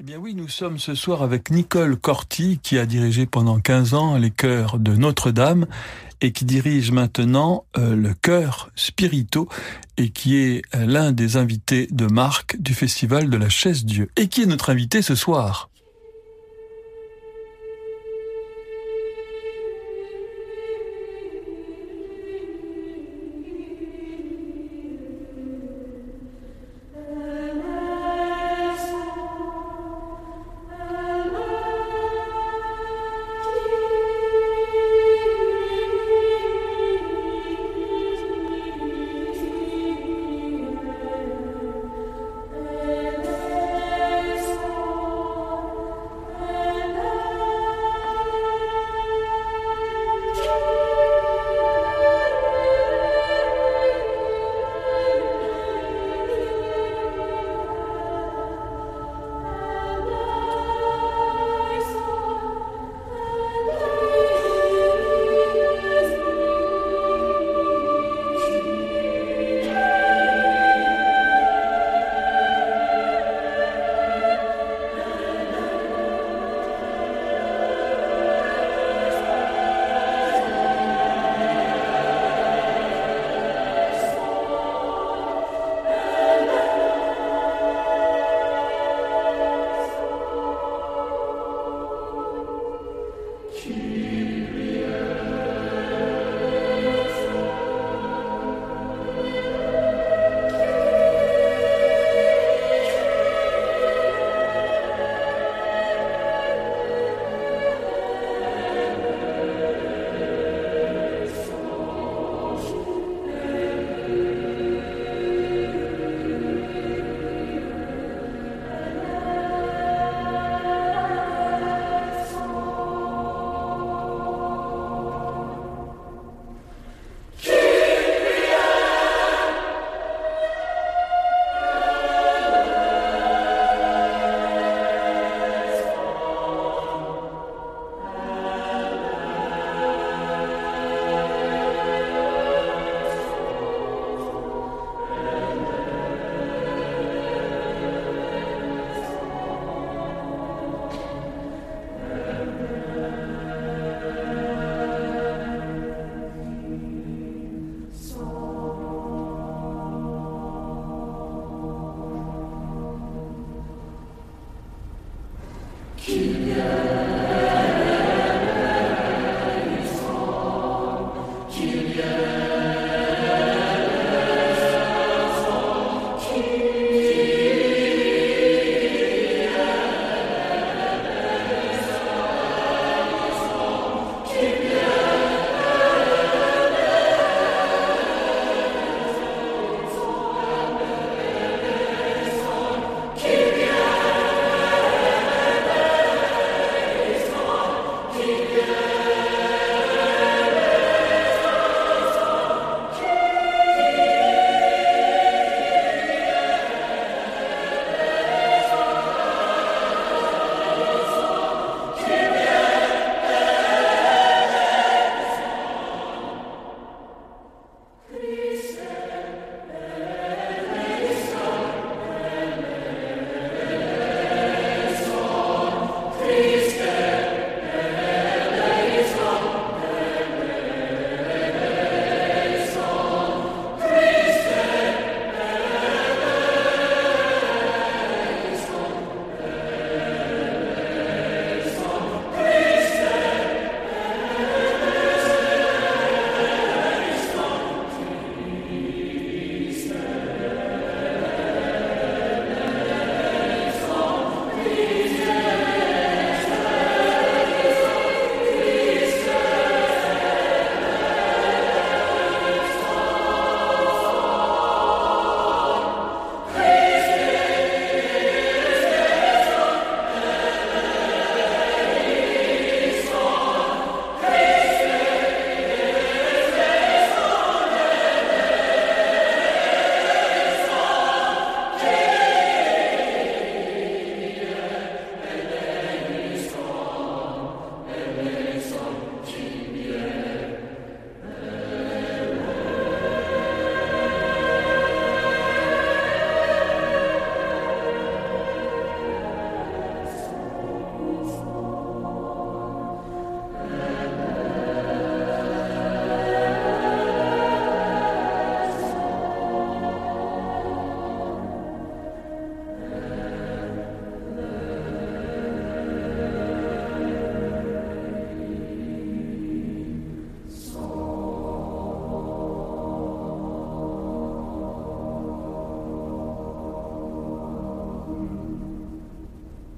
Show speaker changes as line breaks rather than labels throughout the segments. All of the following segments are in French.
Eh bien oui, nous sommes ce soir avec Nicole Corti qui a dirigé pendant 15 ans les chœurs de Notre-Dame et qui dirige maintenant euh, le chœur Spirito et qui est euh, l'un des invités de marque du festival de la Chaise Dieu et qui est notre invité ce soir?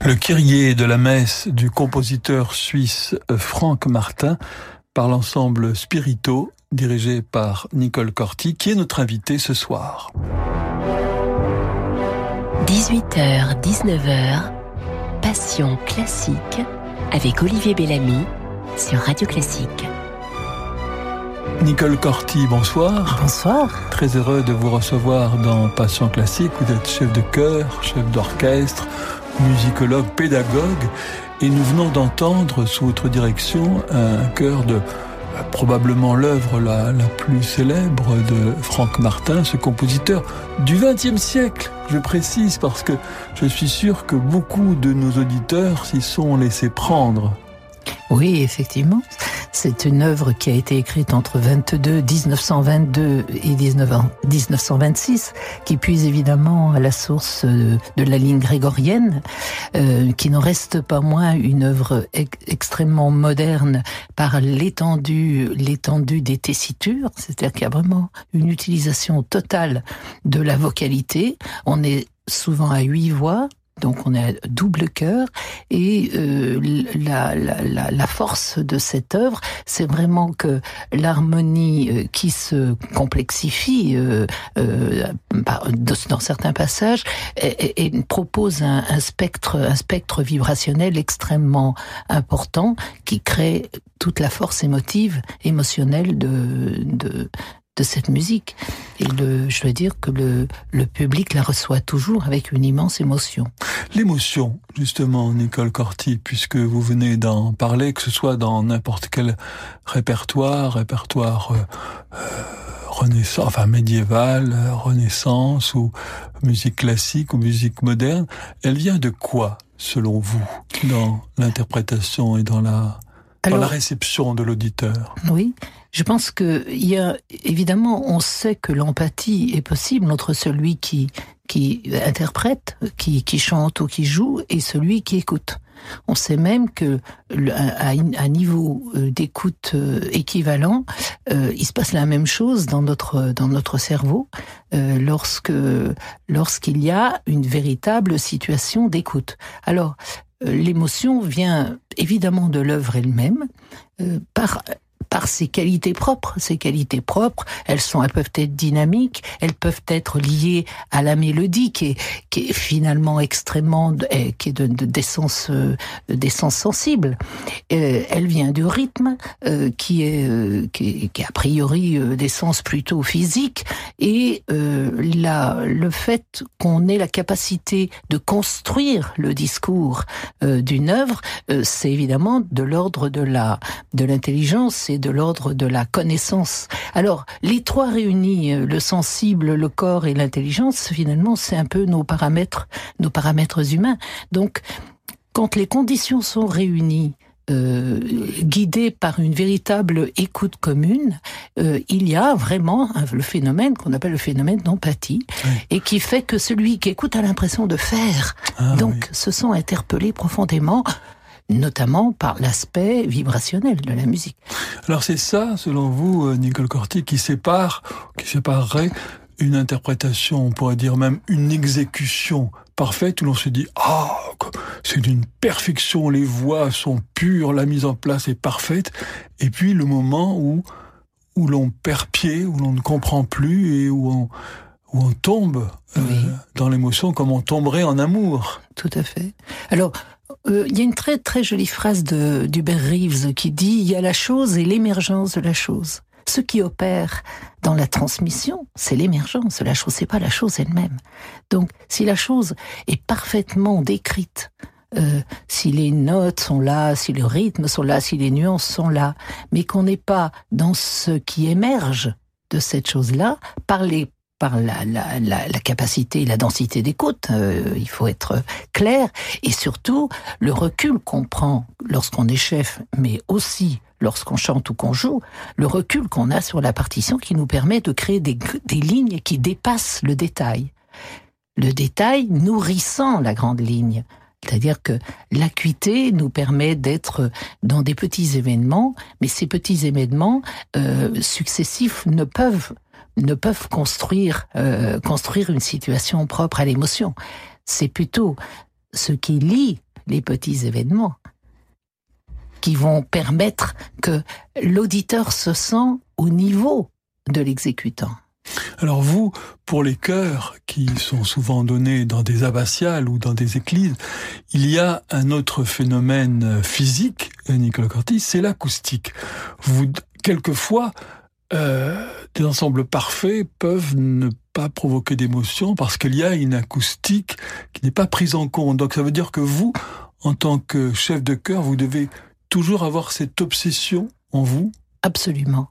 Le Kyrie de la messe du compositeur suisse Franck Martin par l'ensemble Spirito dirigé par Nicole Corti qui est notre invitée ce soir.
18h, 19h, Passion classique avec Olivier Bellamy sur Radio Classique.
Nicole Corti, bonsoir.
Bonsoir.
Très heureux de vous recevoir dans Passion classique. Vous êtes chef de chœur, chef d'orchestre, musicologue, pédagogue. Et nous venons d'entendre sous votre direction un chœur de probablement l'œuvre la, la, plus célèbre de Franck Martin, ce compositeur du XXe siècle. Je précise parce que je suis sûr que beaucoup de nos auditeurs s'y sont laissés prendre.
Oui, effectivement. C'est une œuvre qui a été écrite entre 22, 1922 et 1926, qui puise évidemment à la source de la ligne grégorienne, euh, qui n'en reste pas moins une œuvre extrêmement moderne par l'étendue, l'étendue des tessitures, c'est-à-dire qu'il y a vraiment une utilisation totale de la vocalité. On est souvent à huit voix, donc on a double cœur. Et euh, la, la, force de cette œuvre, c'est vraiment que l'harmonie euh, qui se complexifie euh, euh dans certains passages et, propose un, spectre, un spectre vibrationnel extrêmement important qui crée toute la force émotive, émotionnelle de, de cette musique. Et le, je dois dire que le, le public la reçoit toujours avec une immense émotion.
L'émotion, justement, Nicole Corti, puisque vous venez d'en parler, que ce soit dans n'importe quel répertoire, répertoire euh, euh, renaissance, enfin médiéval, euh, renaissance ou musique classique ou musique moderne, elle vient de quoi, selon vous, dans l'interprétation et dans la, Alors, dans la réception de l'auditeur?
Oui, je pense que il y a évidemment, on sait que l'empathie est possible entre celui qui qui interprète, qui, qui chante ou qui joue, et celui qui écoute. On sait même que à un niveau euh, d'écoute euh, équivalent, euh, il se passe la même chose dans notre dans notre cerveau lorsque lorsqu'il y a une véritable situation d'écoute. Alors l'émotion vient évidemment de l'œuvre elle-même par par ses qualités propres. Ces qualités propres, elles sont, elles peuvent être dynamiques, elles peuvent être liées à la mélodie qui est, qui est finalement extrêmement, eh, qui est de, de d'essence, euh, d'essence sensible. Euh, elle vient du rythme euh, qui est, qui, qui est a priori d'essence plutôt physique et la, le fait qu'on ait la capacité de construire le discours d'une œuvre, c'est évidemment de l'ordre de la de l'intelligence de l'ordre de la connaissance. Alors, les trois réunis, euh, le sensible, le corps et l'intelligence, finalement, c'est un peu nos paramètres, nos paramètres humains. Donc, quand les conditions sont réunies, euh, guidées par une véritable écoute commune, euh, il y a vraiment le phénomène qu'on appelle le phénomène d'empathie, oui. et qui fait que celui qui écoute a l'impression de faire. Ah, Donc, oui. se sent interpellé profondément notamment par l'aspect vibrationnel de la musique.
Alors c'est ça, selon vous, euh, Nicole Corti, qui sépare, qui séparerait une interprétation, on pourrait dire même une exécution parfaite où l'on se dit ah c'est d'une perfection, les voix sont pures, la mise en place est parfaite, et puis le moment où où l'on perd pied, où l'on ne comprend plus et où on où on tombe euh, oui. dans l'émotion comme on tomberait en amour.
Tout à fait. Alors, euh, il y a une très très jolie phrase de d'Hubert Reeves qui dit il y a la chose et l'émergence de la chose. Ce qui opère dans la transmission, c'est l'émergence de la chose, c'est pas la chose elle-même. Donc, si la chose est parfaitement décrite, euh, si les notes sont là, si le rythme sont là, si les nuances sont là, mais qu'on n'est pas dans ce qui émerge de cette chose-là, par les par la, la, la, la, capacité et la densité d'écoute, euh, il faut être clair, et surtout le recul qu'on prend lorsqu'on est chef, mais aussi lorsqu'on chante ou qu'on joue, le recul qu'on a sur la partition qui nous permet de créer des, des lignes qui dépassent le détail. Le détail nourrissant la grande ligne. C'est-à-dire que l'acuité nous permet d'être dans des petits événements, mais ces petits événements euh, successifs ne peuvent ne peuvent construire euh, construire une situation propre à l'émotion. C'est plutôt ce qui lie les petits événements qui vont permettre que l'auditeur se sent au niveau de l'exécutant.
Alors vous, pour les chœurs qui sont souvent donnés dans des abbatiales ou dans des églises, il y a un autre phénomène physique, Nicolas Corti, c'est l'acoustique. Vous, quelquefois, euh, des ensembles parfaits peuvent ne pas provoquer d'émotion parce qu'il y a une acoustique qui n'est pas prise en compte. Donc ça veut dire que vous, en tant que chef de chœur, vous devez toujours avoir cette obsession en vous
Absolument.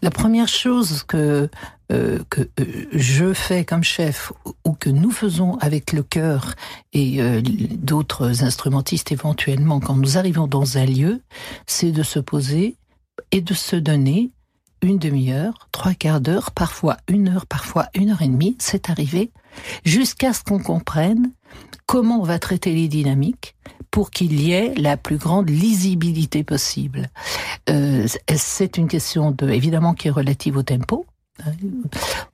La première chose que euh, que euh, je fais comme chef ou que nous faisons avec le chœur et d'autres instrumentistes éventuellement quand nous arrivons dans un lieu, c'est de se poser et de se donner une demi-heure, trois quarts d'heure, parfois une heure, parfois une heure et demie, c'est arrivé, jusqu'à ce qu'on comprenne comment on va traiter les dynamiques pour qu'il y ait la plus grande lisibilité possible. Euh, c'est une question de, évidemment qui est relative au tempo,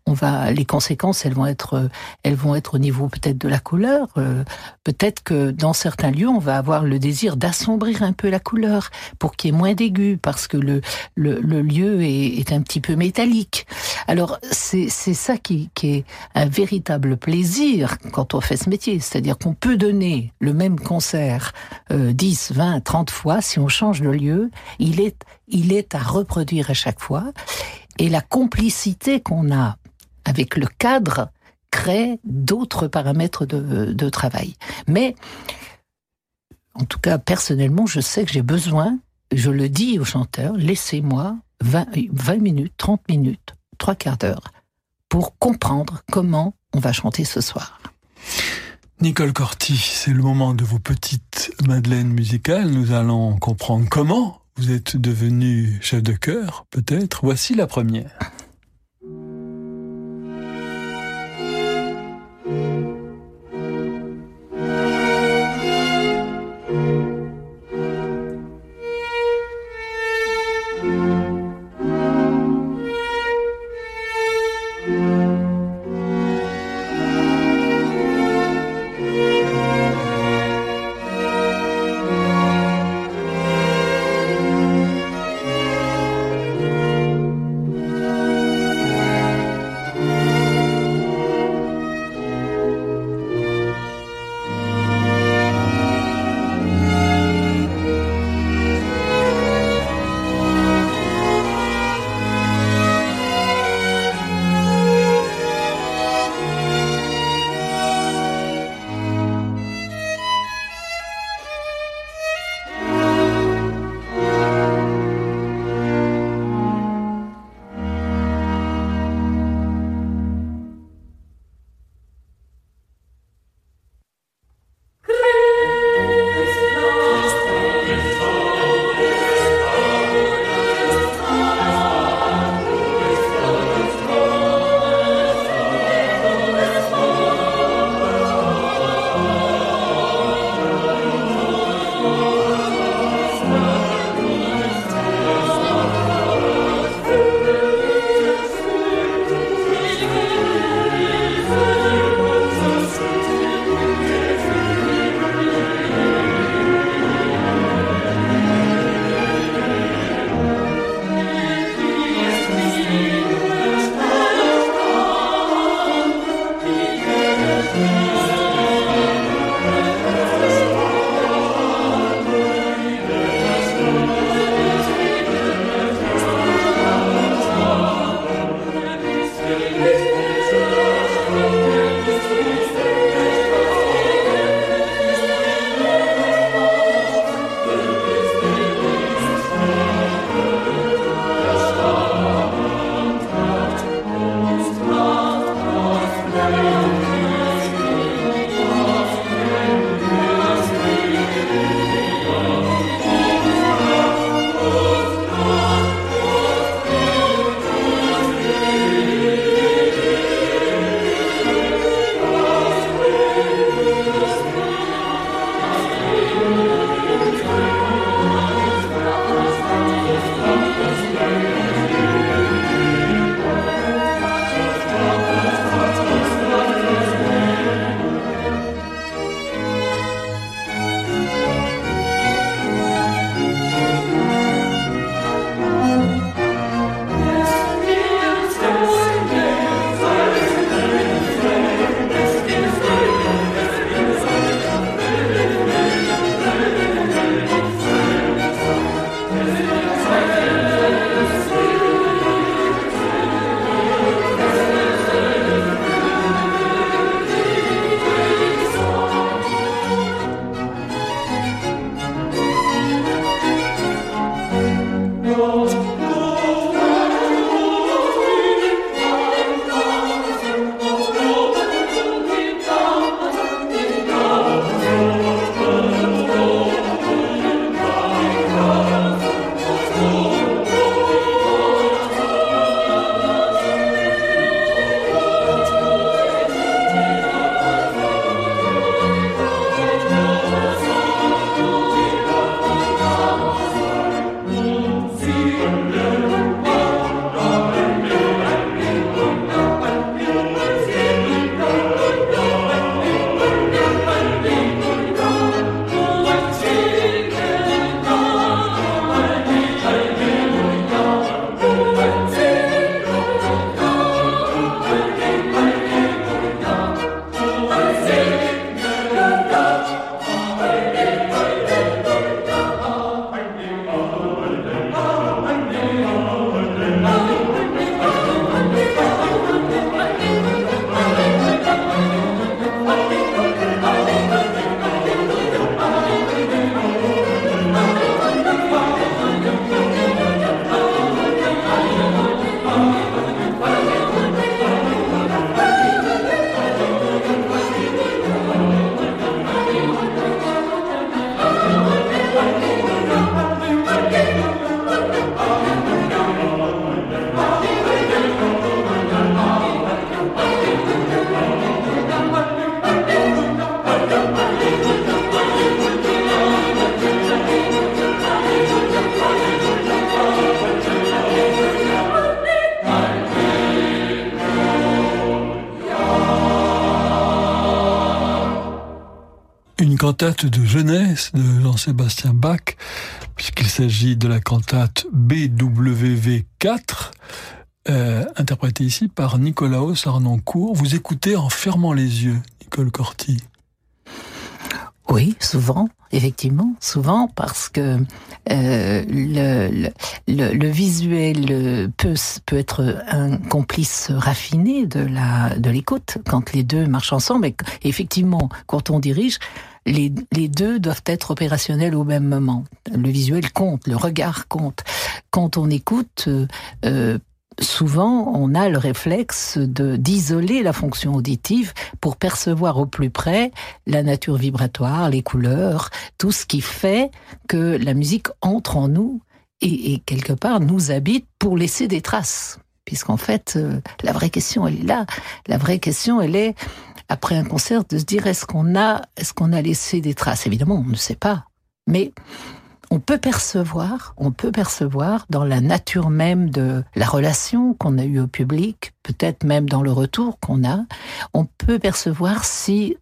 on va, les conséquences, elles vont être, elles vont être au niveau peut-être de la couleur. Euh, peut-être que dans certains lieux, on va avoir le désir d'assombrir un peu la couleur pour qu'il y ait moins d'aigus, parce que le, le, lieu est, un petit peu métallique. Alors c'est ça qui, qui est un véritable plaisir quand on fait ce métier, c'est-à-dire qu'on peut donner le même concert euh, 10, 20, 30 fois si on change de lieu, il est il est à reproduire à chaque fois et la complicité qu'on a avec le cadre crée d'autres paramètres de, travail. Mais, en tout cas, personnellement, je sais que j'ai besoin, je le dis aux chanteurs, laissez-moi 20, 20 minutes, 30 minutes, trois quarts d'heure pour comprendre comment on va chanter ce soir.
Nicole Corti, c'est le moment de vos petites madeleines musicales. Nous allons comprendre comment vous êtes devenu chef de chœur, peut-être. Voici la première. Une cantate de jeunesse de Jean-Sébastien Bach, puisqu'il s'agit de la cantate BWV 4, euh, interprétée ici par Nicolaos Arnoncourt. Vous écoutez en fermant les yeux, Nicole Corti.
Oui, souvent, effectivement, souvent, parce que euh, le, visuel peut, être un complice raffiné de de l'écoute quand les deux marchent ensemble. Et effectivement, quand on dirige, les, deux doivent être opérationnels au même moment. Le visuel compte, le regard compte. Quand on écoute, euh, euh souvent on a le réflexe de d'isoler la fonction auditive pour percevoir au plus près la nature vibratoire, les couleurs, tout ce qui fait que la musique entre en nous et quelque part nous habite pour laisser des traces. Puisqu'en fait, euh, la vraie question elle est là. La vraie question elle est après un concert de se dire est-ce qu'on a est-ce qu'on a laissé des traces? Évidemment, on ne sait pas, mais on peut percevoir, on peut percevoir dans la nature même de la relation qu'on a eue au public, peut-être même dans le retour qu'on a, on peut percevoir si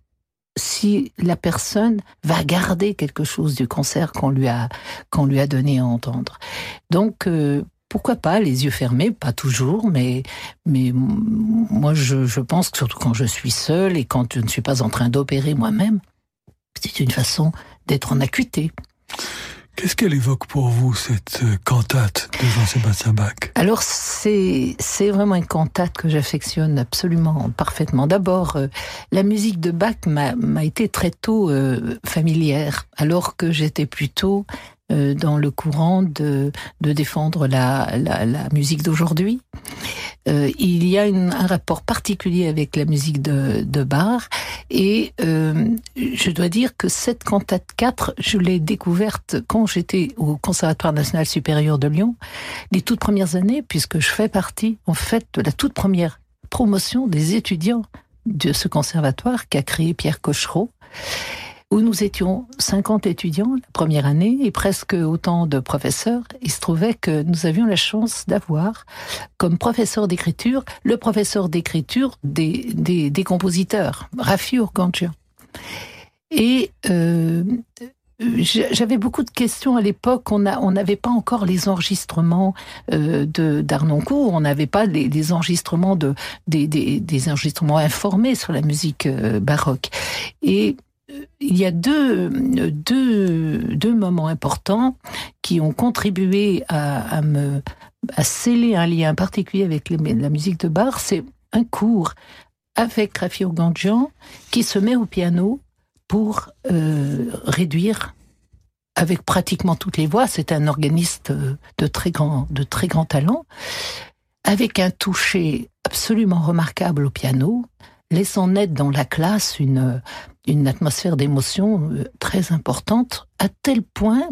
si la personne va garder quelque chose du concert qu'on lui a qu'on lui a donné à entendre. Donc euh, pourquoi pas les yeux fermés, pas toujours, mais mais moi je, je pense que surtout quand je suis seule et quand je ne suis pas en train d'opérer moi-même, c'est une façon d'être en acuité.
Qu'est-ce qu'elle évoque pour vous, cette euh, cantate de Jean-Sébastien Bach?
Alors, c'est, c'est vraiment une cantate que j'affectionne absolument, parfaitement. D'abord, euh, la musique de Bach m'a, m'a été très tôt euh, familière, alors que j'étais plutôt euh, dans le courant de, de défendre la, la, la musique d'aujourd'hui. Euh, il y a une, un rapport particulier avec la musique de, de Bach et euh, je dois dire que cette cantate 4, je l'ai découverte quand j'étais au Conservatoire national supérieur de Lyon, les toutes premières années, puisque je fais partie en fait de la toute première promotion des étudiants de ce conservatoire qu'a créé Pierre Cochereau où nous étions 50 étudiants la première année et presque autant de professeurs. Il se trouvait que nous avions la chance d'avoir comme professeur d'écriture le professeur d'écriture des, des, des, compositeurs, Rafi Urgantian. Et euh, j'avais beaucoup de questions à l'époque. On n'avait pas encore les enregistrements euh, de d'Arnoncourt. On n'avait pas les, enregistrements de des, des, des, enregistrements informés sur la musique euh, baroque. Et il y a deux, moments importants qui ont contribué à, me sceller un lien particulier avec la musique de Bach. C'est un cours avec Rafi Urganjian qui se met au piano pour euh, réduire avec pratiquement toutes les voix. C'est un organiste grand, de très grand talent, avec un toucher absolument remarquable au piano, laissant naître dans la classe une, une atmosphère d'émotion euh, très importante, à tel point,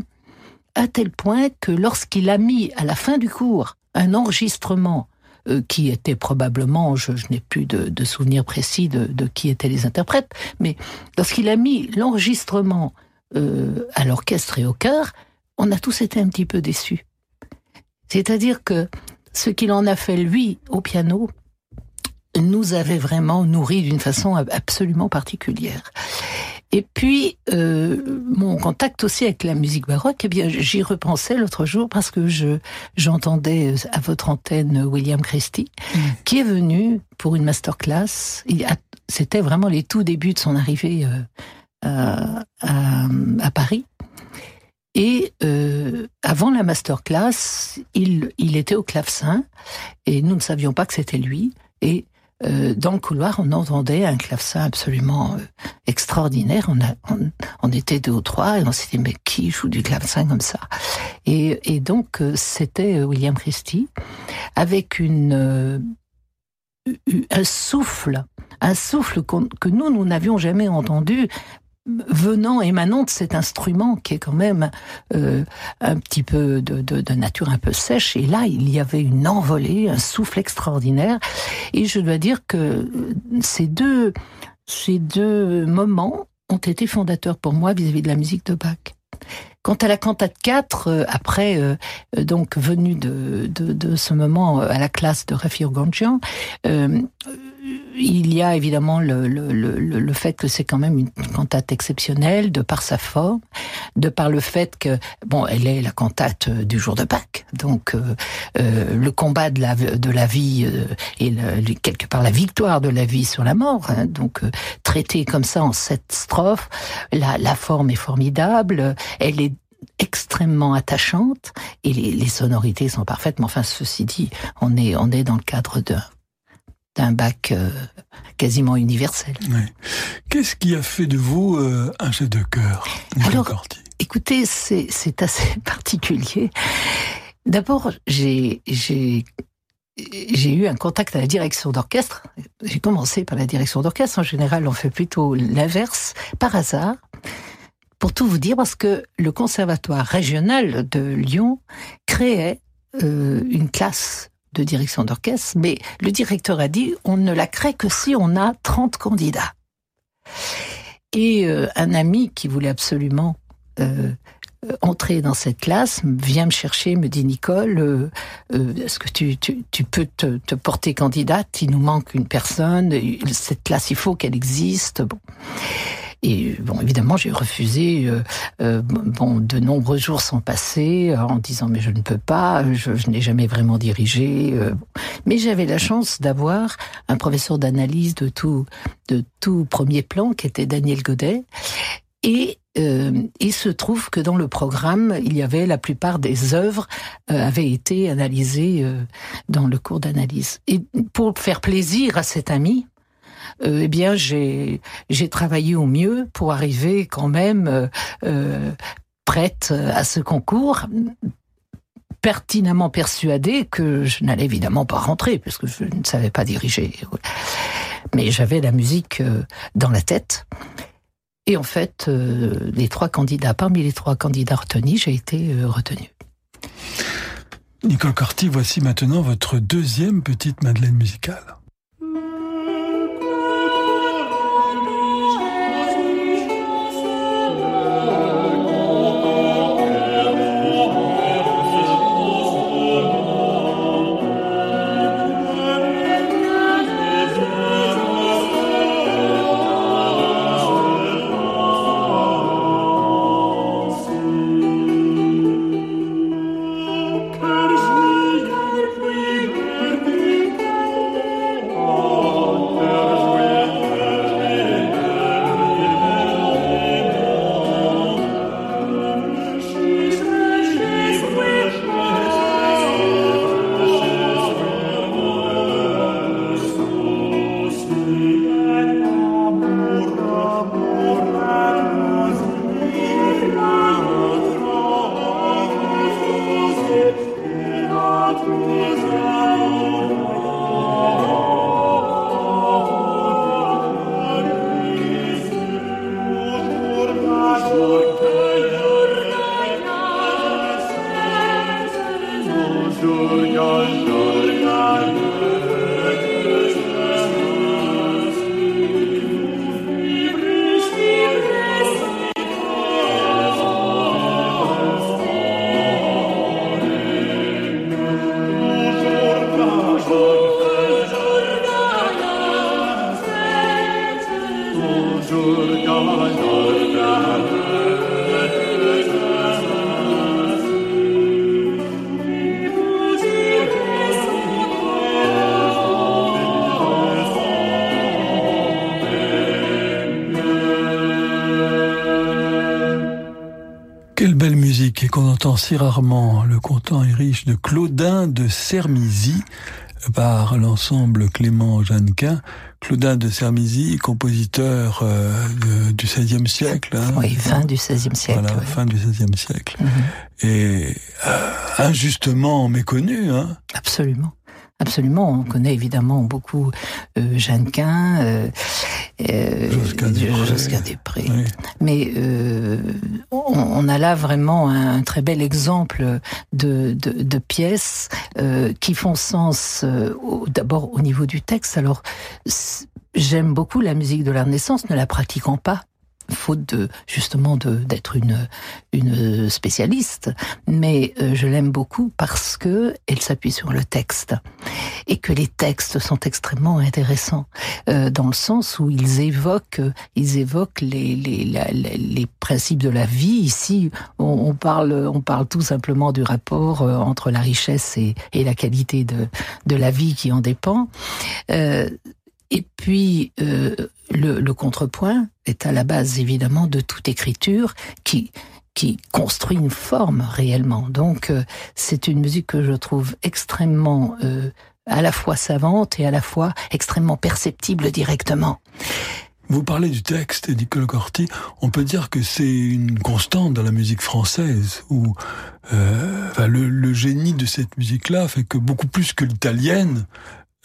à que lorsqu'il a mis à la fin du cours un enregistrement euh, qui était probablement, je, n'ai plus de, de souvenirs précis de, de, qui étaient les interprètes, mais lorsqu'il a mis l'enregistrement euh, à l'orchestre et au chœur, on a tous été un petit peu déçus. C'est-à-dire que ce qu'il en a fait lui au piano, nous avait vraiment nourri d'une façon absolument particulière. Et puis, euh, mon contact aussi avec la musique baroque, eh bien, j'y repensais l'autre jour parce que je j'entendais à votre antenne William Christie, mmh. qui est venu pour une masterclass. C'était vraiment les tout débuts de son arrivée euh, à, à, à, Paris. Et euh, avant la masterclass, il, il était au clavecin et nous ne savions pas que c'était lui. Et euh, dans le couloir, on entendait un clavecin absolument euh, extraordinaire. On, a, on, on, était deux ou trois et on s'est dit mais qui joue du clavecin comme ça? Et, et, donc euh, c'était William Christie avec une euh, un souffle, un souffle que nous nous n'avions jamais entendu venant, émanant de cet instrument qui est quand même euh, un petit peu de, de, de, nature un peu sèche. Et là, il y avait une envolée, un souffle extraordinaire. Et je dois dire que euh, ces deux, ces deux moments ont été fondateurs pour moi vis-à-vis -vis de la musique de Bach. Quant à la cantate 4, euh, après, euh, euh, donc venu de, de, de, ce moment à la classe de Rafi Urganjian, il y a évidemment le, le, le, le fait que c'est quand même une cantate exceptionnelle de par sa forme, de par le fait que bon, elle est la cantate du jour de Pâques, donc euh, le combat de la de la vie euh, et quelque part la victoire de la vie sur la mort, hein, donc euh, traité comme ça en sept strophes, la, la forme est formidable, elle est extrêmement attachante et les, les, sonorités sont parfaites. Mais enfin, ceci dit, on est on est dans le cadre de d'un bac euh, quasiment universel.
Qu'est-ce qui a fait de vous euh, un chef de cœur
Alors, écoutez, c'est assez particulier. D'abord, j'ai j'ai eu un contact à la direction d'orchestre. J'ai commencé par la direction d'orchestre. En général, on fait plutôt l'inverse, par hasard. Pour tout vous dire, parce que le conservatoire régional de Lyon créait euh, une classe de direction d'orchestre, mais le directeur a dit on ne la crée que si on a 30 candidats. Et euh, un ami qui voulait absolument euh, entrer dans cette classe vient me chercher, me dit Nicole, euh, est-ce que tu, peux te, te, porter candidate? Il nous manque une personne, cette classe, il faut qu'elle existe. Bon. Et bon, évidemment, j'ai refusé. Euh, euh, bon, de nombreux jours sont passés euh, en disant mais je ne peux pas, je, n'ai jamais vraiment dirigé. mais j'avais la chance d'avoir un professeur d'analyse de tout de tout premier plan qui était Daniel Godet. Et il se trouve que dans le programme, il y avait la plupart des œuvres avaient été analysées dans le cours d'analyse. Et pour faire plaisir à cet ami, euh, eh bien j'ai travaillé au mieux pour arriver quand même euh, euh, prête à ce concours pertinemment persuadée que je n'allais évidemment pas rentrer puisque je ne savais pas diriger. Mais j'avais la musique dans la tête. Et en fait, les trois candidats, parmi les trois candidats retenus, j'ai été retenu.
Nicole Corti, voici maintenant votre deuxième petite Madeleine musicale. Si rarement. Le content est riche de Claudin de Sermizy par l'ensemble Clément Jeannequin. Claudin de Sermizy, compositeur euh, du XVIe siècle.
Hein. oui, fin du XVIe siècle.
Voilà, fin du XVIe siècle. Mhm. Et euh, injustement méconnu. Hein.
Absolument. Absolument, on connaît évidemment beaucoup euh, Jeannequin, euh,
euh, Josquin Després.
Mais euh, on, a là vraiment un, très bel exemple de, de, de pièces euh, qui font sens euh, d'abord au niveau du texte. Alors, j'aime beaucoup la musique de la Renaissance, ne la pratiquant pas faute de justement d'être une une spécialiste, mais euh, je l'aime beaucoup parce que elle s'appuie sur le texte et que les textes sont extrêmement intéressants euh, dans le sens où ils évoquent ils évoquent les les, les principes de la vie. Ici, on, parle on parle tout simplement du rapport euh, entre la richesse et, et la qualité de de la vie qui en dépend. Et puis, euh, le, le, contrepoint est à la base évidemment de toute écriture qui qui construit une forme réellement. Donc, euh, c'est une musique que je trouve extrêmement euh, à la fois savante et à la fois extrêmement perceptible directement.
Vous parlez du texte, Nicole Corti. On peut dire que c'est une constante dans la musique française, où euh, enfin, le, le, génie de cette musique-là fait que beaucoup plus que l'italienne,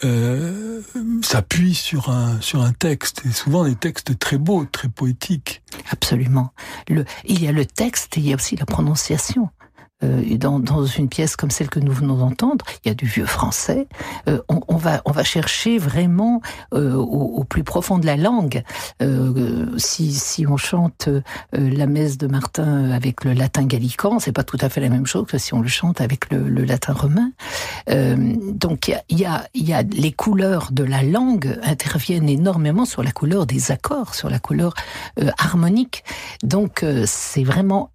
euh, s'appuie sur un sur un texte et souvent des textes très beaux, très poétiques.
Absolument. Le, il y a le texte et il y a aussi la prononciation. Euh, dans, dans, une pièce comme celle que nous venons d'entendre, il y a du vieux français. Euh, on, on, va, on va chercher vraiment euh, au, au, plus profond de la langue. Euh, si, si on chante euh, la messe de Martin avec le latin gallican, c'est pas tout à fait la même chose que si on le chante avec le, le latin romain. donc il y a, y, y a les couleurs de la langue interviennent énormément sur la couleur des accords, sur la couleur harmonique. Donc c'est vraiment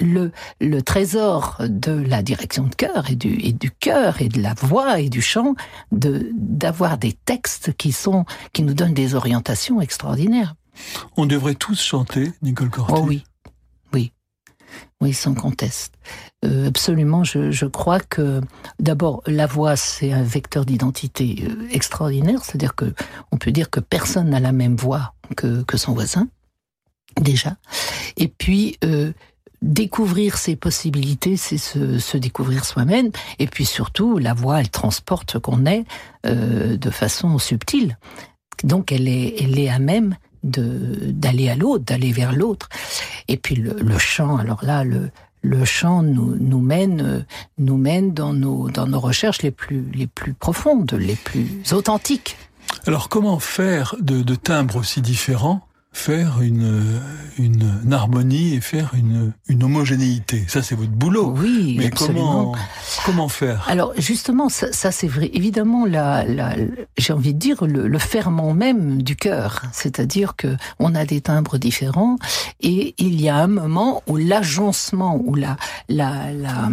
le, le trésor de la direction de chœur et du, et du chœur et de la voix et du chant, de d'avoir des textes qui sont qui nous donnent des orientations extraordinaires.
On devrait tous chanter, Nicole Corti.
Oh oui, oui, oui, sans conteste. Euh, absolument, je, je, crois que d'abord la voix c'est un vecteur d'identité euh, extraordinaire, c'est-à-dire que on peut dire que personne n'a la même voix que, que son voisin déjà. Et puis euh, découvrir ses possibilités, c'est se, se, découvrir soi-même. Et puis surtout, la voix, elle transporte ce qu'on est euh, de façon subtile. Donc, elle est, elle est à même de d'aller à l'autre, d'aller vers l'autre. Et puis le, le, chant, alors là, le le chant nous, nous mène nous mène dans nos dans nos recherches les plus les plus profondes, les plus authentiques.
Alors comment faire de, de timbres aussi différents faire une, une, une, harmonie et faire une, une homogénéité. Ça, c'est votre boulot.
Oui,
Mais
absolument.
comment, comment faire?
Alors, justement, ça, ça c'est vrai. Évidemment, la, la, j'ai envie de dire le, le ferment même du cœur. C'est-à-dire que on a des timbres différents et il y a un moment où l'agencement, ou la, la, la,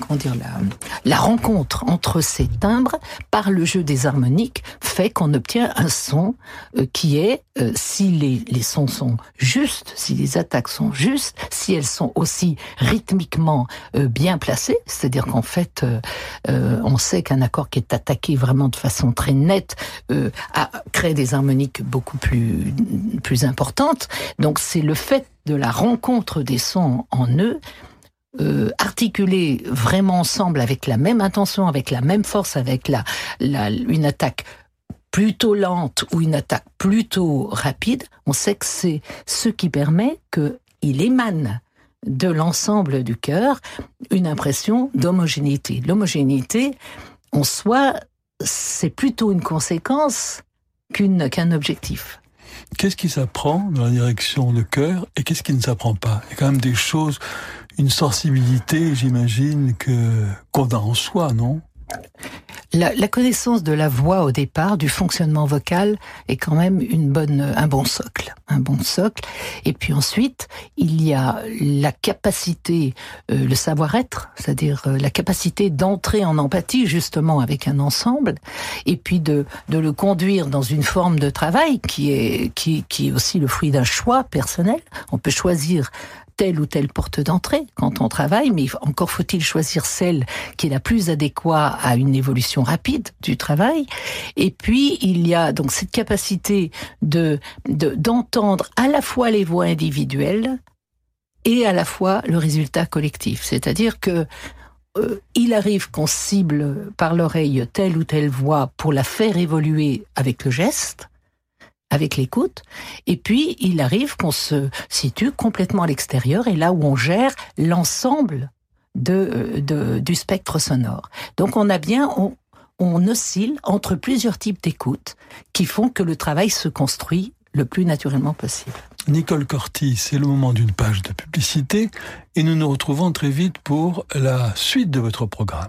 comment dire, la, la rencontre entre ces timbres par le jeu des harmoniques fait qu'on obtient un son euh, qui est, euh, si les, les sons sont justes, si les attaques sont justes, si elles sont aussi rythmiquement euh, bien placées, c'est-à-dire qu'en fait, euh, euh, on sait qu'un accord qui est attaqué vraiment de façon très nette a, crée des harmoniques beaucoup plus, plus importantes. Donc c'est le fait de la rencontre des sons en eux articulés vraiment ensemble avec la même intention, avec la même force, avec la, la une attaque plutôt lente ou une attaque plutôt rapide, on sait que c'est ce qui permet qu'il émane de l'ensemble du cœur une impression d'homogénéité. L'homogénéité, en soi, c'est plutôt une conséquence qu'un qu objectif.
Qu'est-ce qui s'apprend dans la direction de cœur et qu'est-ce qui ne s'apprend pas? Il y a quand même des choses, une sensibilité, j'imagine, que qu'on a en soi, non?
La, connaissance de la voix au départ, du fonctionnement vocal, est quand même une bonne, un bon socle, un bon socle. Et puis ensuite, il y a la capacité, euh, le savoir-être, c'est-à-dire euh, la capacité d'entrer en empathie justement avec un ensemble, et puis de, de le conduire dans une forme de travail qui est, qui, qui est aussi le fruit d'un choix personnel. On peut choisir telle ou telle porte d'entrée quand on travaille, mais encore faut-il choisir celle qui est la plus adéquate à une évolution rapide du travail. Et puis il y a donc cette capacité de d'entendre de, à la fois les voix individuelles et à la fois le résultat collectif. C'est-à-dire que euh, il arrive qu'on cible par l'oreille telle ou telle voix pour la faire évoluer avec le geste, avec l'écoute. Et puis, il arrive qu'on se situe complètement à l'extérieur et là où on gère l'ensemble de, de, du spectre sonore. Donc, on a bien, on, on oscille entre plusieurs types d'écoute qui font que le travail se construit le plus naturellement possible.
Nicole Corti, c'est le moment d'une page de publicité et nous nous retrouvons très vite pour la suite de votre programme.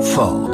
Ford.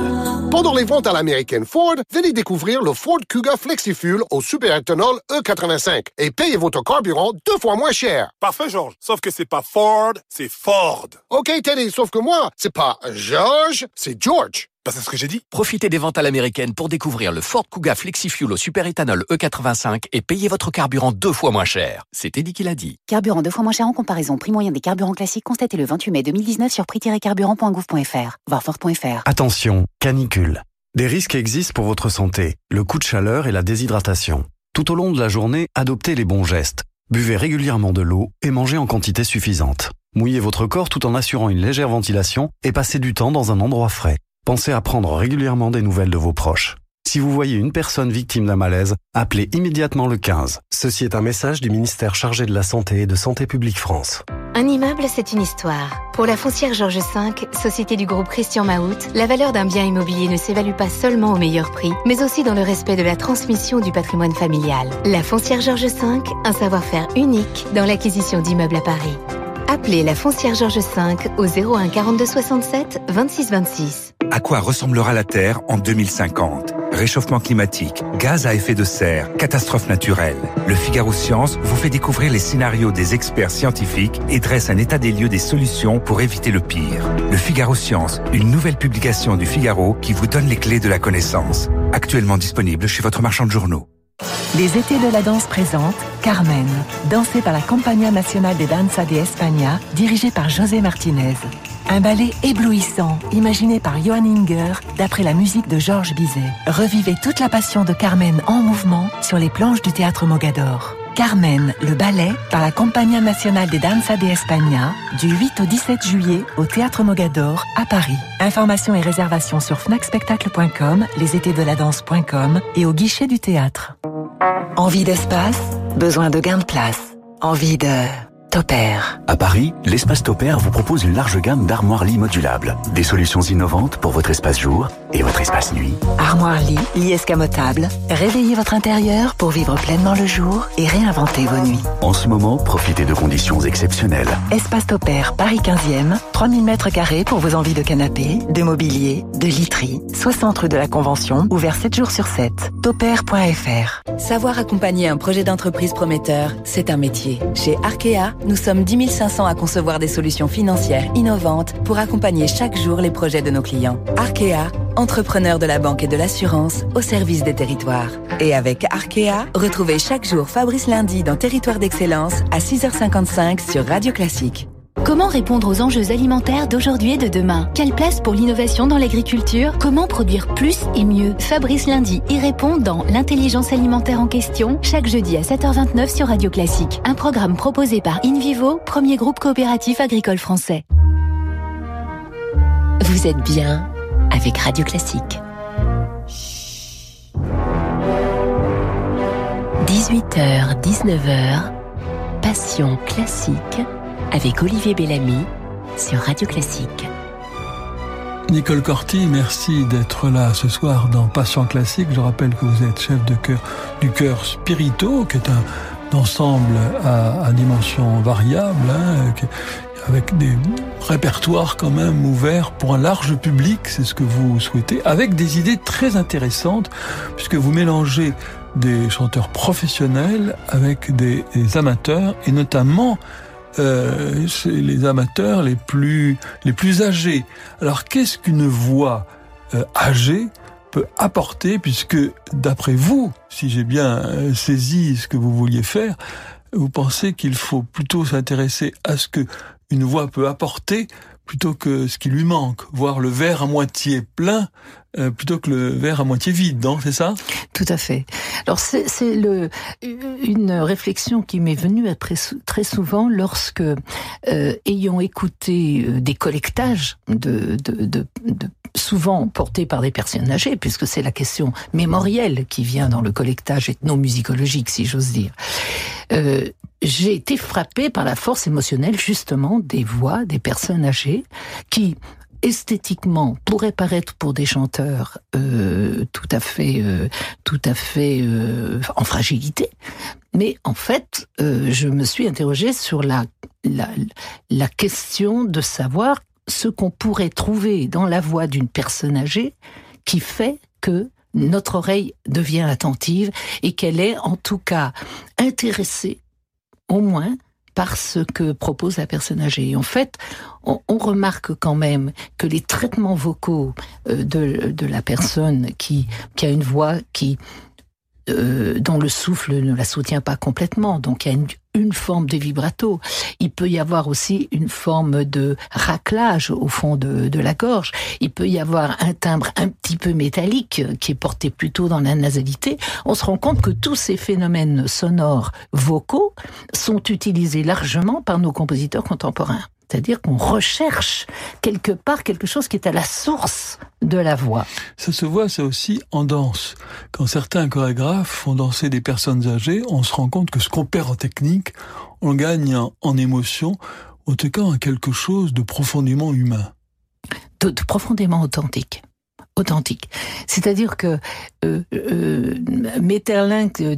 Pendant les ventes à l'américaine Ford, venez découvrir le Ford Kuga FlexiFuel au superéthanol E85 et payez votre carburant deux fois moins cher.
Parfait, George. Sauf que c'est pas Ford, c'est Ford.
OK, Teddy, sauf que moi, c'est pas George, c'est George.
Bah, c'est ce que j'ai dit.
Profitez des ventes à l'américaine pour découvrir le Ford Kuga FlexiFuel au superéthanol E85 et payez votre carburant deux fois moins cher. C'est Eddie qui l'a dit.
Carburant deux fois moins cher en comparaison. Prix moyen des carburants classiques constaté le 28 mai 2019 sur prix-carburant.gouv.fr. Voir Ford.fr.
Attention, canicule. Des risques existent pour votre santé. Le coup de chaleur et la déshydratation. Tout au long de la journée, adoptez les bons gestes. Buvez régulièrement de l'eau et mangez en quantité suffisante. Mouillez votre corps tout en assurant une légère ventilation et passez du temps dans un endroit frais. Pensez à prendre régulièrement des nouvelles de vos proches. Si vous voyez une personne victime d'un malaise, appelez immédiatement le 15. Ceci est un message du ministère chargé de la Santé et de Santé publique France.
Un immeuble, c'est une histoire. Pour la foncière Georges V, société du groupe Christian Mahout, la valeur d'un bien immobilier ne s'évalue pas seulement au meilleur prix, mais aussi dans le respect de la transmission du patrimoine familial. La foncière Georges V, un savoir-faire unique dans l'acquisition d'immeubles à Paris. Appelez la foncière Georges V au 01 42 67 26 26.
À quoi ressemblera la Terre en 2050 Réchauffement climatique, gaz à effet de serre, catastrophes naturelles. Le Figaro Science vous fait découvrir les scénarios des experts scientifiques et dresse un état des lieux des solutions pour éviter le pire. Le Figaro Science, une nouvelle publication du Figaro qui vous donne les clés de la connaissance. Actuellement disponible chez votre marchand de journaux.
Les étés de la danse présentent Carmen, dansée par la Compagnia Nacional de Danza de España, dirigée par José Martinez. Un ballet éblouissant, imaginé par Johan Inger, d'après la musique de Georges Bizet. Revivez toute la passion de Carmen en mouvement sur les planches du théâtre Mogador. Carmen, le ballet, par la Compagnia Nacional de Danza de España, du 8 au 17 juillet au Théâtre Mogador, à Paris. Informations et réservations sur fnacspectacle.com, lesétédeladance.com et au guichet du théâtre. Envie d'espace? Besoin de gain de place Envie de... Topair.
À Paris, l'espace Topair vous propose une large gamme d'armoires lits modulables. Des solutions innovantes pour votre espace jour et votre espace nuit.
Armoire lit, lit escamotable. Réveillez votre intérieur pour vivre pleinement le jour et réinventer vos nuits.
En ce moment, profitez de conditions exceptionnelles.
Espace Topair, Paris 15e, 3000 mètres carrés pour vos envies de canapé, de mobilier, de literie. 60 rue de la Convention, ouvert 7 jours sur 7. Topair.fr.
Savoir accompagner un projet d'entreprise prometteur, c'est un métier. Chez Arkea, nous sommes 10 500 à concevoir des solutions financières innovantes pour accompagner chaque jour les projets de nos clients. Arkea, entrepreneur de la banque et de l'assurance au service des territoires. Et avec Arkea, retrouvez chaque jour Fabrice Lundi dans Territoire d'Excellence à 6h55 sur Radio Classique.
Comment répondre aux enjeux alimentaires d'aujourd'hui et de demain? Quelle place pour l'innovation dans l'agriculture? Comment produire plus et mieux? Fabrice Lundi y répond dans L'intelligence alimentaire en question, chaque jeudi à 7h29 sur Radio Classique. Un programme proposé par InVivo, premier groupe coopératif agricole français.
Vous êtes bien avec Radio Classique. 18h, 19h, Passion classique avec Olivier Bellamy sur Radio Classique.
Nicole Corti, merci d'être là ce soir dans Passion Classique. Je rappelle que vous êtes chef de chœur du chœur Spirito, qui est un ensemble à, dimension variable, hein, avec des répertoires quand même ouverts pour un large public, c'est ce que vous souhaitez, avec des idées très intéressantes, puisque vous mélangez des chanteurs professionnels avec des amateurs, et notamment euh, les amateurs les plus les plus âgés. Alors qu'est-ce qu'une voix euh, âgée peut apporter puisque d'après vous, si j'ai bien euh, saisi ce que vous vouliez faire, vous pensez qu'il faut plutôt s'intéresser à ce que une voix peut apporter plutôt que ce qui lui manque, voir le verre à moitié plein euh, plutôt que le verre à moitié vide, non C'est ça?
Tout à fait. Alors c'est une réflexion qui m'est venue très, très souvent lorsque, euh, ayant écouté euh, des collectages de, de, de, de souvent portés par des personnes âgées, puisque c'est la question mémorielle qui vient dans le collectage ethnomusicologique, si j'ose dire. Euh, j'ai été frappée par la force émotionnelle justement des voix des personnes âgées qui esthétiquement pourraient paraître pour des chanteurs euh, tout à fait euh, tout à fait euh, en fragilité. Mais en fait euh, je me suis interrogée sur la, la la question de savoir ce qu'on pourrait trouver dans la voix d'une personne âgée qui fait que notre oreille devient attentive et qu'elle est en tout cas intéressée au moins par ce que propose la personne âgée. En fait, on, remarque quand même que les traitements vocaux euh, de, de la personne qui, qui a une voix qui euh, dont le souffle ne la soutient pas complètement, donc une, forme de vibrato. Il peut y avoir aussi une forme de raclage au fond de, la gorge. Il peut y avoir un timbre un petit peu métallique qui est porté plutôt dans la nasalité. On se rend compte que tous ces phénomènes sonores vocaux sont utilisés largement par nos compositeurs contemporains. C'est-à-dire qu'on recherche quelque part quelque chose qui est à la source de la voix.
Ça se voit, ça aussi, en danse. Quand certains chorégraphes font danser des personnes âgées, on se rend compte que ce qu'on perd en technique, on gagne en, en émotion, en tout cas en quelque chose de profondément humain.
De, de profondément authentique authentique. C'est-à-dire que euh, euh,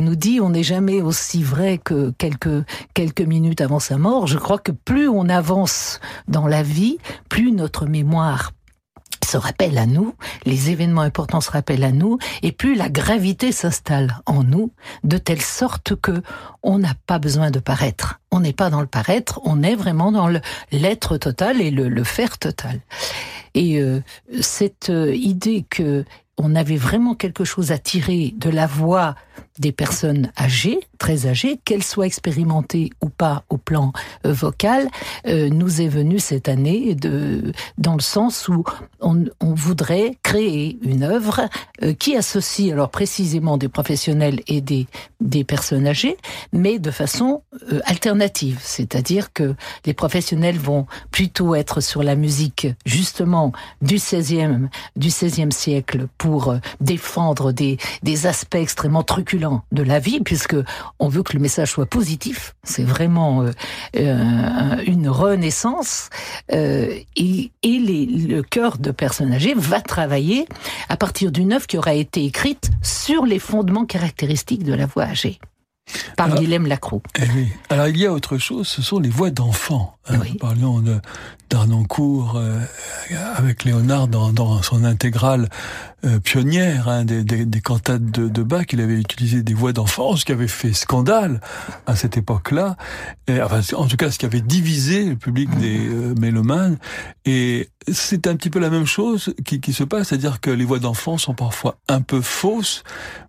nous dit on n'est jamais aussi vrai que quelques quelques minutes avant sa mort. Je crois que plus on avance dans la vie, plus notre mémoire se rappelle à nous, les événements importants se rappellent à nous, et plus la gravité s'installe en nous, de telle sorte que on n'a pas besoin de paraître. On n'est pas dans le paraître, on est vraiment dans l'être total et le, le faire total. Et euh, cette euh, idée que on avait vraiment quelque chose à tirer de la voix des personnes âgées, très âgées, qu'elles soient expérimentées ou pas au plan euh, vocal, euh, nous est venue cette année de, dans le sens où on, on voudrait créer une œuvre euh, qui associe alors précisément des professionnels et des, des personnes âgées, mais de façon alternative. C'est-à-dire que les professionnels vont plutôt être sur la musique justement du 16e, du 16e siècle pour défendre des, des aspects extrêmement truculents de la vie, puisque on veut que le message soit positif. C'est vraiment euh, euh, une renaissance. Euh, et, et les, le cœur de personnes âgées va travailler à partir d'une œuvre qui aura été écrite sur les fondements caractéristiques de la voix âgée par
Alors-
Guilhem Lacroix.
Eh oui. Alors il y a autre chose, ce sont les voix d'enfants. Hein.
Oui.
De d'Arnoncourt euh, avec Léonard dans, dans son intégrale euh, pionnière hein, des, des, des cantates de, de Bach. Il avait utilisé des voix d'enfants, ce qui avait fait scandale à cette époque-là. Enfin, en tout cas, ce qui avait divisé le public des euh, mélomanes. Et c'est un petit peu la même chose qui, qui se passe, c'est-à-dire que les voix d'enfants sont parfois un peu fausses,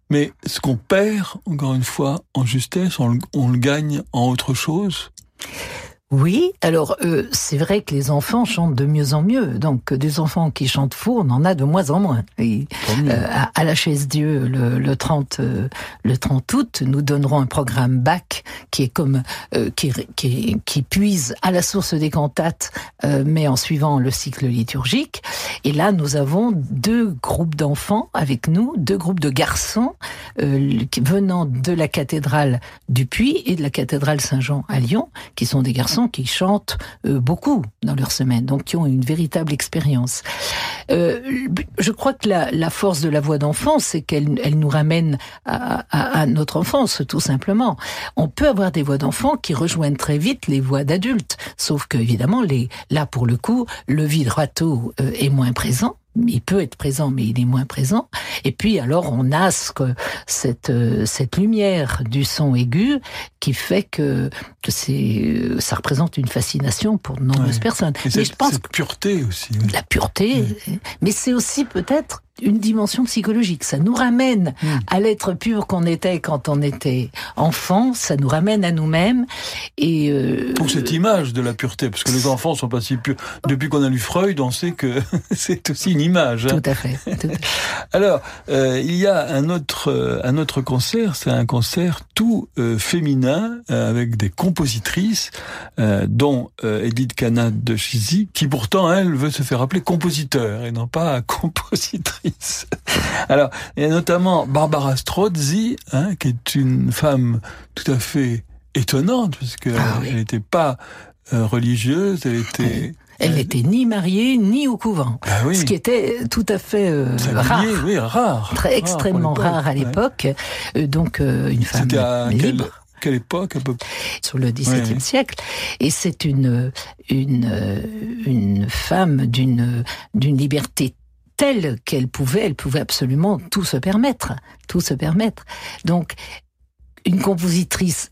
mais ce qu'on perd, encore une fois, en justesse, on on le gagne en autre chose.
Oui, alors euh, c'est vrai que les enfants chantent de mieux en mieux. Donc euh, des enfants qui chantent faux, on en a de moins en moins. Et, euh, à, à la chaise Dieu, le, le 30 euh, le 30 août, nous donnerons un programme bac qui est comme euh, qui, qui, qui puise à la source des cantates, euh, mais en suivant le cycle liturgique. Et là, nous avons deux groupes d'enfants avec nous, deux groupes de garçons euh, venant de la cathédrale du Puy et de la cathédrale Saint-Jean à Lyon, qui sont des garçons qui chantent euh, beaucoup dans leur semaine, donc qui ont une véritable expérience. Euh, je crois que la, la force de la voix d'enfant, c'est qu'elle elle nous ramène à, notre enfance, tout simplement. On peut avoir des voix d'enfants qui rejoignent très vite les voix d'adultes, sauf que évidemment, là pour le coup, le vibrato euh, est moins présent il peut être présent, mais il est moins présent. Et puis alors on a ce que, cette euh, cette lumière du son aigu qui fait que, que c'est euh, ça représente une fascination pour de nombreuses
Ouais.
personnes.
Et
Mais
cette,
je pense
cette pureté aussi.
la pureté, mais c'est aussi peut-être une dimension psychologique. Ça nous ramène
Hmm.
à l'être pur qu'on était quand on était enfant. Ça nous ramène à nous-mêmes. Et euh,
Pour cette image de la pureté, parce que les enfants sont pas si purs. Depuis qu'on a lu Freud, on sait que c'est aussi une image. hein.
tout à fait. tout à fait.
Alors, euh, il y a un autre, euh, un autre concert, c'est un concert tout euh, féminin euh, avec des compositrices, euh, dont euh, Edith Cana de Chizy, qui pourtant elle veut se faire appeler compositeur et non pas compositrice. Alors, il y a notamment Barbara Strozzi, hein, qui est une femme tout à fait étonnante puisque
Ah oui.
elle n'était pas euh, religieuse, elle était
Elle n'était ni mariée ni au couvent,
Ah oui.
ce qui était tout à fait euh, rare.
oui, rare,
Très
Rare
extrêmement rare à
l'époque, ouais.
Euh, donc euh, une femme
à
libre
quelle époque à peu près?
Sur le XVIIe
Ouais, ouais.
siècle. Et c'est une une euh, une femme d'une d'une liberté telle qu'elle pouvait, elle pouvait absolument tout se permettre, tout se permettre. Donc une compositrice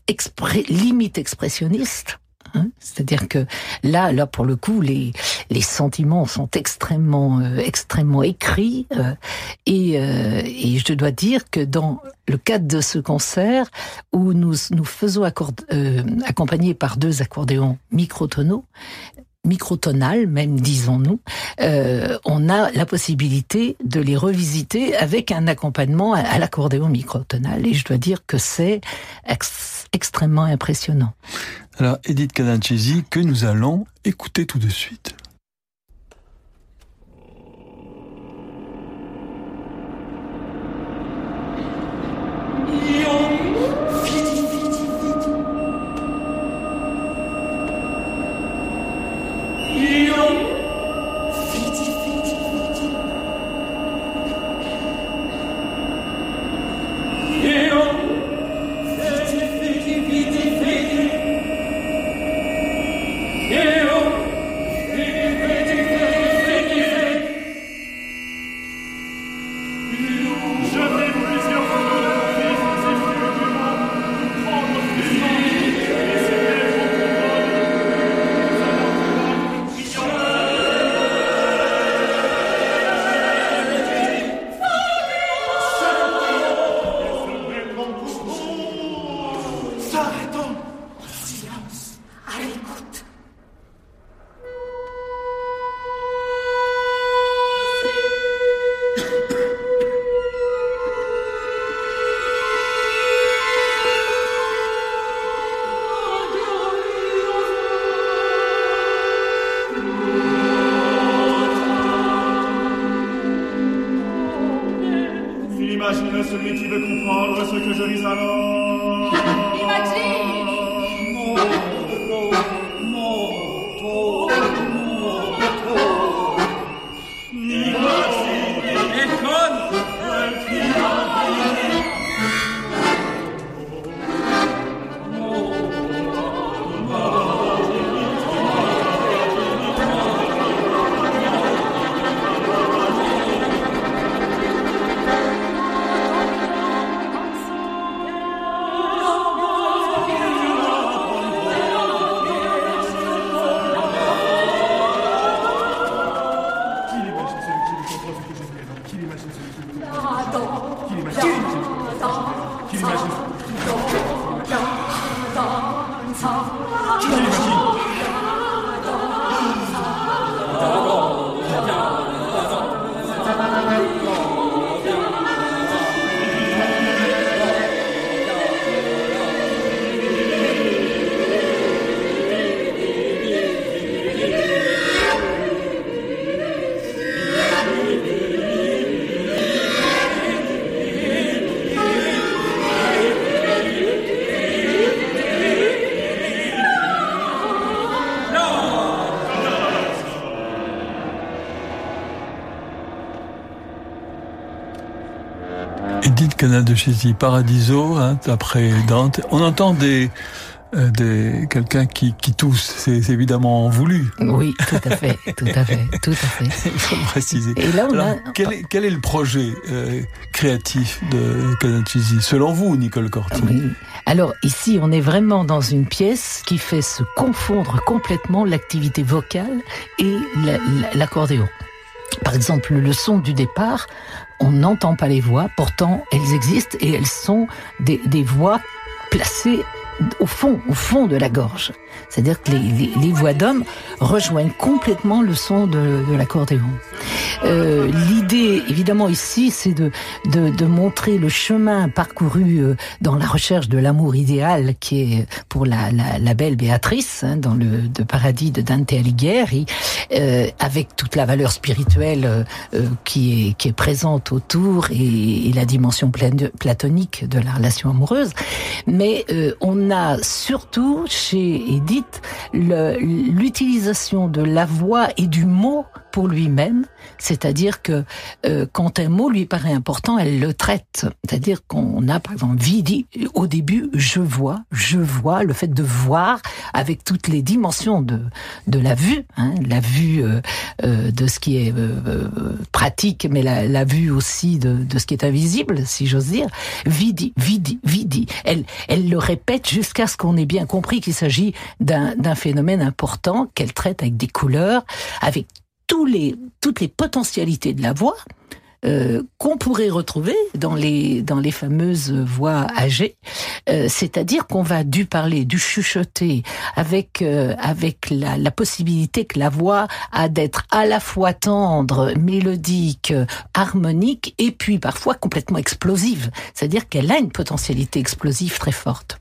limite expressionniste. hein. C'est-à-dire que là, là pour le coup, les les sentiments sont extrêmement euh, extrêmement écrits euh, et euh, et je dois dire que dans le cadre de ce concert où nous nous faisons euh, accompagner par deux accordéons microtonaux microtonales même disons-nous euh, on a la possibilité de les revisiter avec un accompagnement à, l'accordéon microtonal et je dois dire que c'est ex- extrêmement impressionnant
Alors, Edith Canancesi, que nous allons écouter tout de suite. Edith Cana de Chizy, Paradiso, hein, après Dante. On entend des, euh, des quelqu'un qui, qui tousse. C'est évidemment voulu.
oui tout à fait tout à fait tout à fait
Il faut le préciser.
et là on
Alors,
a
quel, est, quel est le projet euh, créatif de Canancesi, selon vous, Nicole Corti?
Oui. Alors ici, on est vraiment dans une pièce qui fait se confondre complètement l'activité vocale et la- la- l'accordéon. par exemple, le son du départ, on n'entend pas les voix, pourtant elles existent et elles sont des, voix placées au fond, au fond de la gorge. C'est-à-dire que les, les, les voix d'hommes rejoignent complètement le son de, de l'accordéon. Euh, L'idée, évidemment, ici, c'est de, de, de, montrer le chemin parcouru euh, dans la recherche de l'amour idéal qui est pour la, la, la belle Béatrice, hein, dans le de paradis de Dante Alighieri, euh, avec toute la valeur spirituelle euh, qui, est, qui est présente autour et, et la dimension platonique de la relation amoureuse. Mais euh, on a surtout chez Edith l'utilisation de la voix et du mot pour lui-même, c'est-à-dire que euh, quand un mot lui paraît important, elle le traite. C'est-à-dire qu'on a par exemple vidi au début, je vois, je vois, le fait de voir avec toutes les dimensions de de la vue, hein, la vue euh, euh, de ce qui est euh, pratique, mais la, la vue aussi de, de, ce qui est invisible, si j'ose dire. Vidi, vidi, vidi. Elle elle le répète jusqu'à ce qu'on ait bien compris qu'il s'agit d'un phénomène important qu'elle traite avec des couleurs, avec les, toutes les potentialités de la voix euh, qu'on pourrait retrouver dans les, dans les fameuses voix âgées. Euh, C'est-à-dire qu'on va du parler, du chuchoter, avec, euh, avec la, la, possibilité que la voix a d'être à la fois tendre, mélodique, harmonique, et puis parfois complètement explosive. C'est-à-dire qu'elle a une potentialité explosive très forte.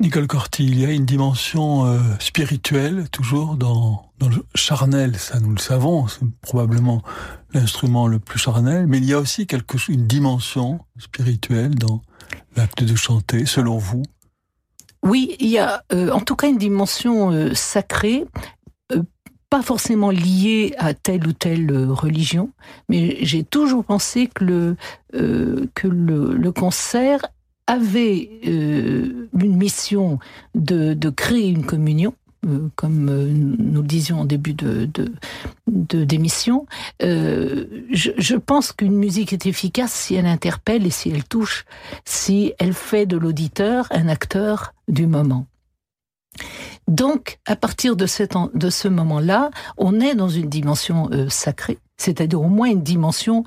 Nicole Corti, il y a une dimension euh, spirituelle toujours dans, dans le charnel, ça nous le savons, c'est probablement l'instrument le plus charnel, mais il y a aussi une dimension spirituelle dans l'acte de chanter, selon vous?
Oui, il y a euh, en tout cas une dimension euh, sacrée, pas forcément liée à telle ou telle religion, mais j'ai toujours pensé que le, que le concert avait euh, une mission de, de, créer une communion, euh, comme euh, nous le disions en début de, de, d'émission. Euh, je, pense qu'une musique est efficace si elle interpelle et si elle touche, si elle fait de l'auditeur un acteur du moment. Donc, à partir de, de ce moment-là, on est dans une dimension sacrée, c'est-à-dire au moins une dimension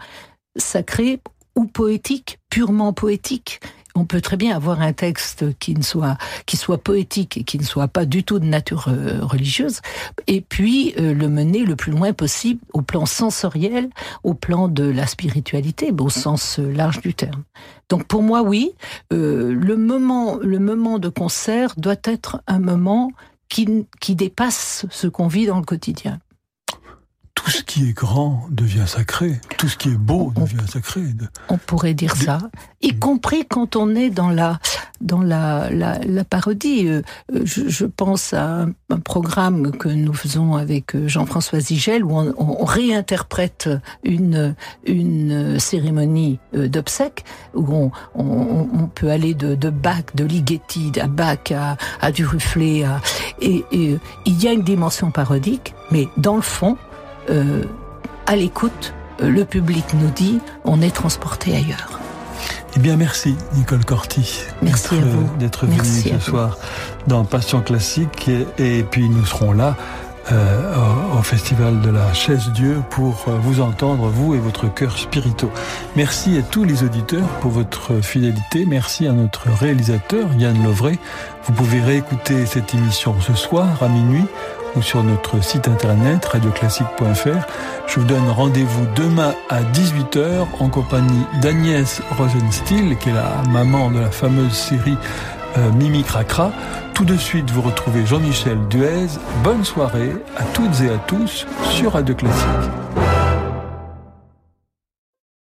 sacrée ou poétique, purement poétique on peut très bien avoir un texte qui ne soit qui soit poétique et qui ne soit pas du tout de nature euh, religieuse et puis euh, le mener le plus loin possible au plan sensoriel au plan de la spiritualité au sens euh, large du terme. Donc pour moi oui euh, le moment le moment de concert doit être un moment qui, qui dépasse ce qu'on vit dans le quotidien
tout ce qui est grand devient sacré, tout ce qui est beau on, devient sacré.
On pourrait dire ça, y compris quand on est dans la dans la, la, la parodie. Euh, je, je, pense à un, un, programme que nous faisons avec euh, Jean-François Zigel où on, on, réinterprète une une cérémonie euh, d'obsèques où on, on, peut aller de, de Bach, de Ligeti, à Bach à, à du Rufflet, à, et, et il y a une dimension parodique, mais dans le fond, euh, à l'écoute, euh, le public nous dit on est transporté ailleurs.
Eh bien, merci Nicole Corti.
Merci
d'être venue ce soir dans Passion classique et, et, puis nous serons là euh, au, au, festival de la chaise Dieu pour euh, vous entendre vous et votre cœur spirituel. Merci à tous les auditeurs pour votre fidélité. Merci à notre réalisateur Yann Lovray. Vous pouvez réécouter cette émission ce soir à minuit ou sur notre site internet radioclassique.fr. Je vous donne rendez-vous demain à 18h en compagnie d'Agnès Rosenstiel, qui est la maman de la fameuse série euh, Mimi Cracra. Tout de suite, vous retrouvez Jean-Michel Duez. Bonne soirée à toutes et à tous sur Radio Classique.